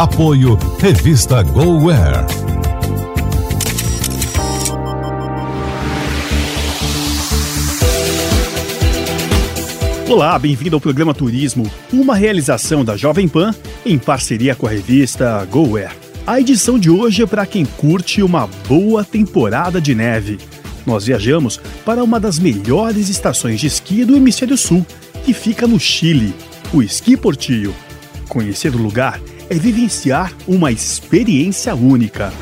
Apoio Revista GoWare. Olá, bem-vindo ao programa Turismo, uma realização da Jovem Pan em parceria com a revista GoWare. A edição de hoje é para quem curte uma boa temporada de neve. Nós viajamos para uma das melhores estações de esqui do Hemisfério Sul, que fica no Chile, o Esqui Portillo. Conhecer o lugar é vivenciar uma experiência única.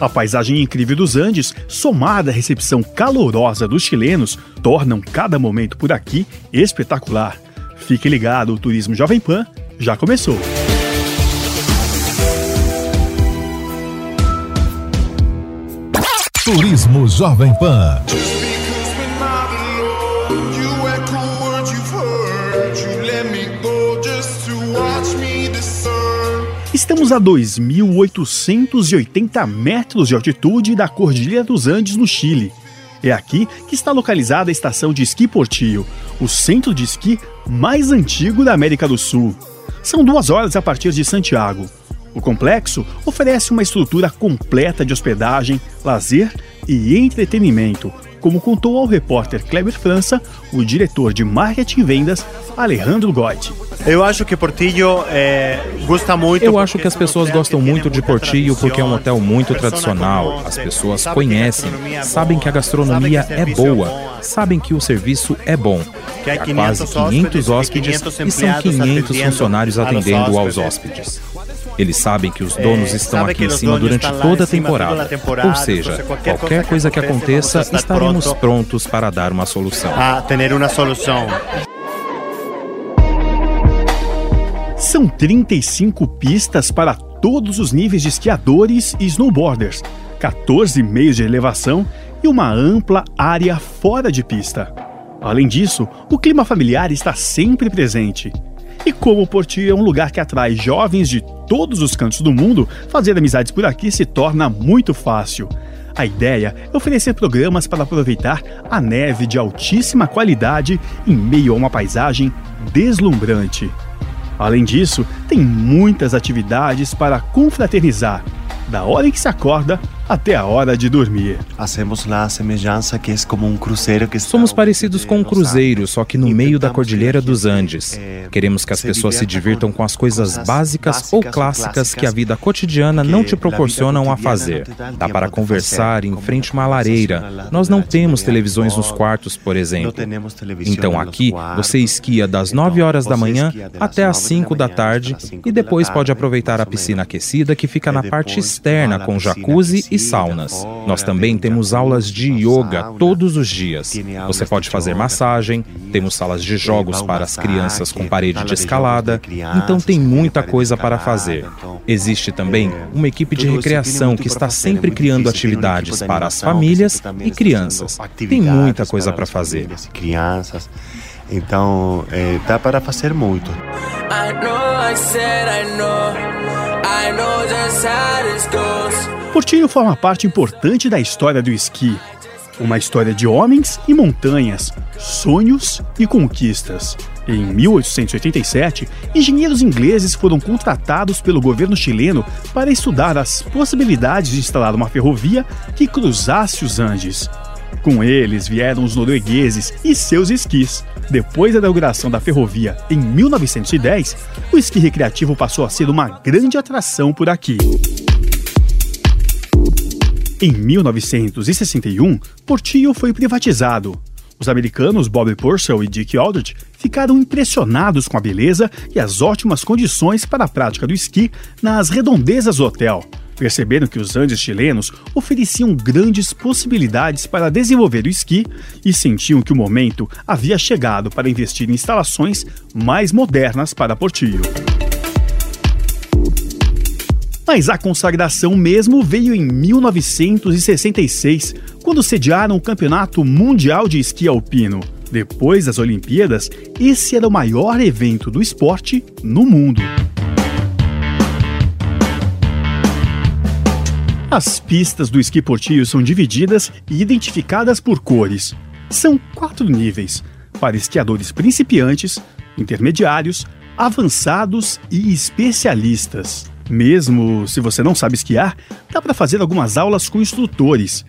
A paisagem incrível dos Andes, somada à recepção calorosa dos chilenos, tornam cada momento por aqui espetacular. Fique ligado, o Turismo Jovem Pan já começou. Turismo Jovem Pan. Estamos a 2.880 metros de altitude da Cordilheira dos Andes, no Chile. É aqui que está localizada a estação de esqui Portillo, o centro de esqui mais antigo da América do Sul. São duas horas a partir de Santiago. O complexo oferece uma estrutura completa de hospedagem, lazer e entretenimento, como contou ao repórter Kleber França, o diretor de marketing e vendas, Alejandro Gotti. Eu acho que Portillo é, gosta muito. Eu acho que as pessoas gostam muito de Portillo porque é um hotel muito tradicional. As pessoas conhecem, sabem que a gastronomia é boa, sabem que o serviço é bom. Há quase 500 hóspedes e são 500 funcionários atendendo aos hóspedes. Eles sabem que os donos estão aqui em cima durante toda a temporada. Ou seja, qualquer coisa que aconteça, estaremos prontos para dar uma solução. A ter uma solução. São 35 pistas para todos os níveis de esquiadores e snowboarders, 14 meios de elevação e uma ampla área fora de pista. Além disso, o clima familiar está sempre presente. E como o Portillo é um lugar que atrai jovens de todos os cantos do mundo, fazer amizades por aqui se torna muito fácil. A ideia é oferecer programas para aproveitar a neve de altíssima qualidade em meio a uma paisagem deslumbrante. Além disso, tem muitas atividades para confraternizar, da hora em que se acorda até a hora de dormir. Hacemos a semelhança que é como um cruzeiro que Somos parecidos com um cruzeiro, só que no meio da Cordilheira dos Andes. Queremos que as pessoas se divirtam com as coisas básicas ou clássicas que a vida cotidiana não te proporcionam a fazer. Dá para conversar em frente a uma lareira. Nós não temos televisões nos quartos, por exemplo. Então aqui você esquia das 9 horas da manhã até as 5 da tarde e depois pode aproveitar a piscina aquecida que fica na parte externa com jacuzzi e saunas. Nós também temos aulas de yoga todos os dias. Você pode fazer massagem, temos salas de jogos para as crianças com parede de escalada, então tem muita coisa para fazer. Existe também uma equipe de recreação que está sempre criando atividades para as famílias e crianças. Tem muita coisa para fazer. Crianças. Então, é, dá para fazer muito. I know I said I know, Portillo forma parte importante da história do esqui. Uma história de homens e montanhas, sonhos e conquistas. Em 1887, engenheiros ingleses foram contratados pelo governo chileno para estudar as possibilidades de instalar uma ferrovia que cruzasse os Andes. Com eles vieram os noruegueses e seus esquis. Depois da inauguração da ferrovia em 1910, o esqui recreativo passou a ser uma grande atração por aqui. Em 1961, Portillo foi privatizado. Os americanos Bob Purcell e Dick Aldrich ficaram impressionados com a beleza e as ótimas condições para a prática do esqui nas redondezas do hotel. Perceberam que os Andes chilenos ofereciam grandes possibilidades para desenvolver o esqui e sentiam que o momento havia chegado para investir em instalações mais modernas para Portillo. Mas a consagração mesmo veio em 1966, quando sediaram o Campeonato Mundial de Esqui Alpino. Depois das Olimpíadas, esse era o maior evento do esporte no mundo. As pistas do esqui portillo são divididas e identificadas por cores. São quatro níveis: para esquiadores principiantes, intermediários, avançados e especialistas. Mesmo se você não sabe esquiar, dá para fazer algumas aulas com instrutores.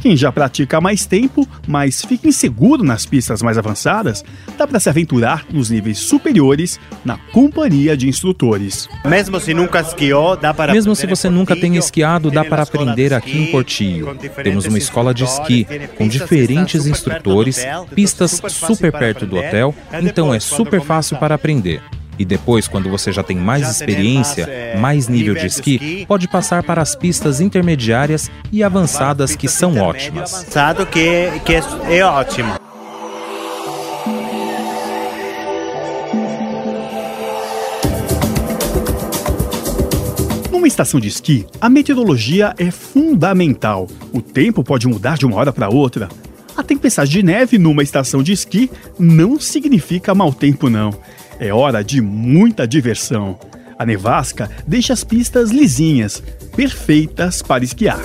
Quem já pratica há mais tempo, mas fica inseguro nas pistas mais avançadas, dá para se aventurar nos níveis superiores na companhia de instrutores. Mesmo se nunca esquiou, dá para Mesmo se você nunca tem esquiado, dá para aprender aqui em Portillo. Temos uma escola de esqui com diferentes instrutores, pistas super perto do hotel, então é super fácil para aprender. E depois, quando você já tem mais experiência, mais nível de esqui, pode passar para as pistas intermediárias e avançadas que são ótimas. Avançado que, que é, é ótimo. Numa estação de esqui, a meteorologia é fundamental. O tempo pode mudar de uma hora para outra. A tempestade de neve numa estação de esqui não significa mau tempo, não. É hora de muita diversão. A nevasca deixa as pistas lisinhas, perfeitas para esquiar.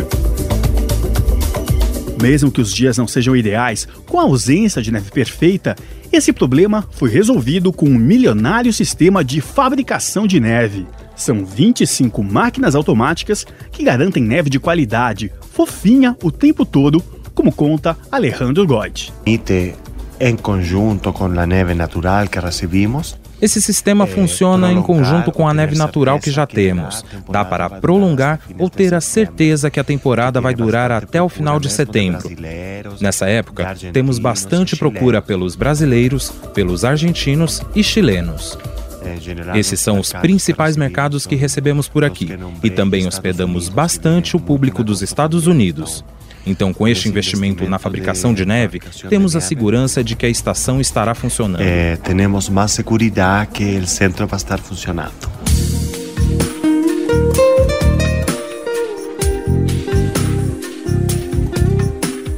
Mesmo que os dias não sejam ideais, com a ausência de neve perfeita, esse problema foi resolvido com um milionário sistema de fabricação de neve. São 25 máquinas automáticas que garantem neve de qualidade, fofinha o tempo todo, como conta Alejandro Goit. Em conjunto com a neve natural que recebemos, esse sistema funciona em conjunto com a neve natural que já temos. Dá para prolongar ou ter a certeza que a temporada vai durar até o final de setembro. Nessa época, temos bastante procura pelos brasileiros, pelos argentinos e chilenos. Esses são os principais mercados que recebemos por aqui e também hospedamos bastante o público dos Estados Unidos. Então, com este investimento na fabricação de neve, temos a segurança de que a estação estará funcionando. É, temos mais segurança que o centro vai estar funcionando.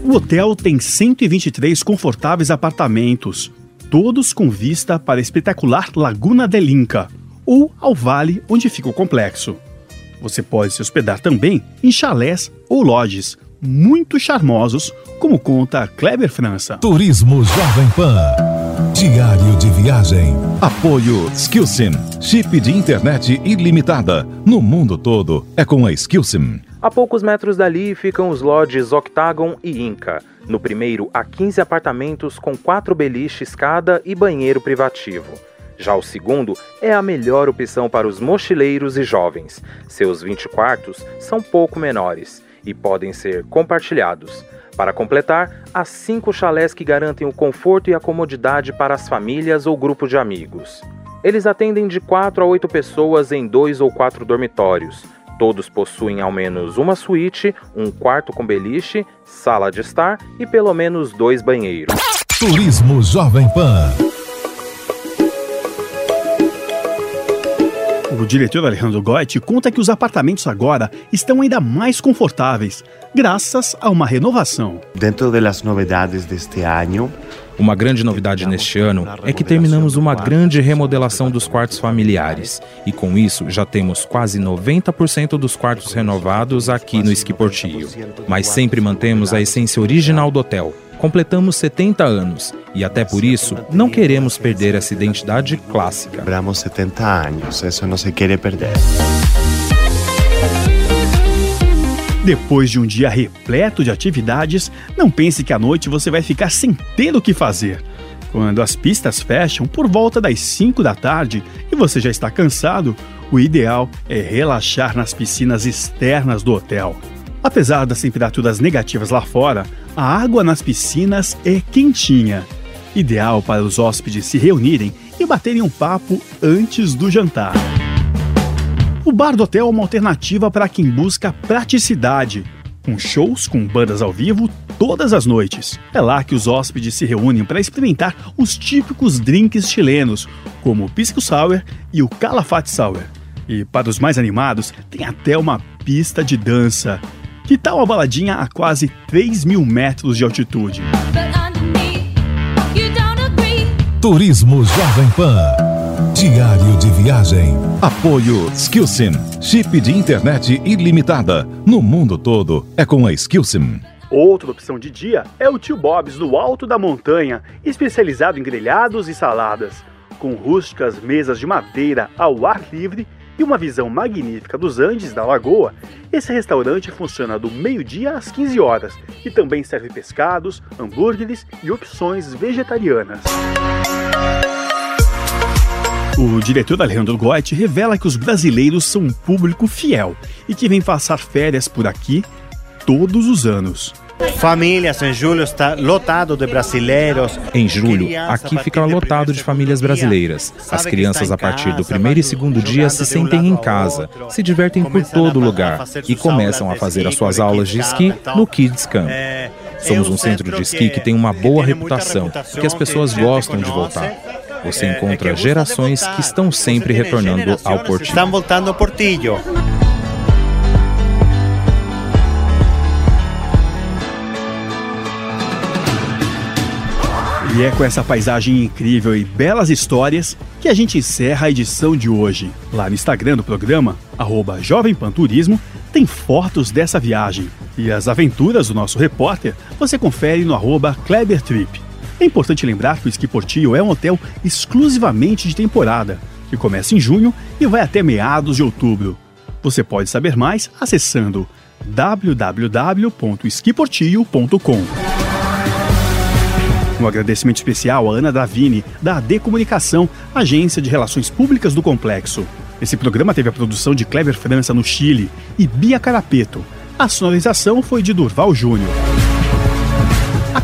O hotel tem 123 confortáveis apartamentos, todos com vista para a espetacular Laguna del Inca, ou ao vale onde fica o complexo. Você pode se hospedar também em chalés ou lodges, muito charmosos, como conta Kleber França. Turismo Jovem Pan. Diário de viagem. Apoio Skillsim. Chip de internet ilimitada. No mundo todo é com a Skillsim. A poucos metros dali ficam os lodges Octagon e Inca. No primeiro, há 15 apartamentos com quatro beliches cada e banheiro privativo. Já o segundo é a melhor opção para os mochileiros e jovens. Seus 20 quartos são pouco menores e podem ser compartilhados. Para completar, há cinco chalés que garantem o conforto e a comodidade para as famílias ou grupo de amigos. Eles atendem de 4 a 8 pessoas em dois ou quatro dormitórios. Todos possuem ao menos uma suíte, um quarto com beliche, sala de estar e pelo menos dois banheiros. Turismo Jovem Pan. O diretor Alejandro Goit conta que os apartamentos agora estão ainda mais confortáveis, graças a uma renovação. Dentro das novidades deste ano, uma grande novidade neste ano é que terminamos uma grande remodelação dos quartos familiares. E com isso, já temos quase 90% dos quartos renovados aqui no Esqui Portillo. Mas sempre mantemos a essência original do hotel. Completamos 70 anos e até por isso não queremos perder essa identidade clássica. Lembramos 70 anos, isso não se quer perder. Depois de um dia repleto de atividades, não pense que à noite você vai ficar sem ter o que fazer. Quando as pistas fecham por volta das 5 da tarde e você já está cansado, o ideal é relaxar nas piscinas externas do hotel. Apesar das temperaturas negativas lá fora, a água nas piscinas é quentinha, ideal para os hóspedes se reunirem e baterem um papo antes do jantar. O bar do hotel é uma alternativa para quem busca praticidade, com shows com bandas ao vivo todas as noites. É lá que os hóspedes se reúnem para experimentar os típicos drinks chilenos, como o Pisco Sour e o Calafate Sour. E para os mais animados, tem até uma pista de dança. Que tal uma baladinha a quase 3 mil metros de altitude? Turismo Jovem Pan. Diário de viagem. Apoio Skillsim. Chip de internet ilimitada. No mundo todo é com a Skillsim. Outra opção de dia é o Tio Bob's no alto da montanha, especializado em grelhados e saladas. Com rústicas mesas de madeira ao ar livre e uma visão magnífica dos Andes da Lagoa, esse restaurante funciona do meio-dia às 15 horas e também serve pescados, hambúrgueres e opções vegetarianas. O diretor Alejandro Goit revela que os brasileiros são um público fiel e que vem passar férias por aqui todos os anos. Famílias, em julho está lotado de brasileiros. Em julho, aqui fica lotado de famílias brasileiras. As crianças, a partir do primeiro e segundo dia, se sentem em casa, se divertem por todo lugar e começam a fazer as suas aulas de esqui no Kids Camp. Somos um centro de esqui que tem uma boa reputação, que as pessoas gostam de voltar. Você encontra gerações que estão sempre retornando ao Portillo. Estão voltando ao Portillo. E é com essa paisagem incrível e belas histórias que a gente encerra a edição de hoje. Lá no Instagram do programa, arroba Jovem Pan Turismo, tem fotos dessa viagem. E as aventuras do nosso repórter você confere no arroba Kleber Trip. É importante lembrar que o Ski Portillo é um hotel exclusivamente de temporada, que começa em junho e vai até meados de outubro. Você pode saber mais acessando www.esquiportillo.com. Um agradecimento especial a Ana Davini, da AD Comunicação, agência de relações públicas do complexo. Esse programa teve a produção de Clever França no Chile e Bia Carapeto. A sonorização foi de Durval Júnior.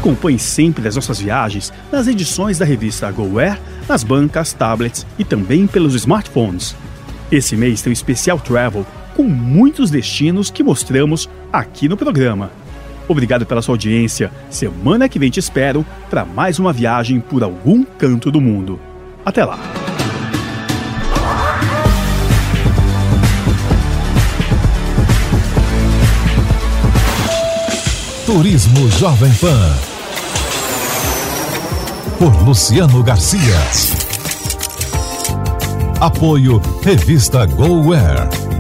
Acompanhe sempre as nossas viagens nas edições da revista GoWare, nas bancas, tablets e também pelos smartphones. Esse mês tem um especial travel com muitos destinos que mostramos aqui no programa. Obrigado pela sua audiência. Semana que vem te espero para mais uma viagem por algum canto do mundo. Até lá! Turismo Jovem Pan. Por Luciano Garcia. Apoio Revista GoWare.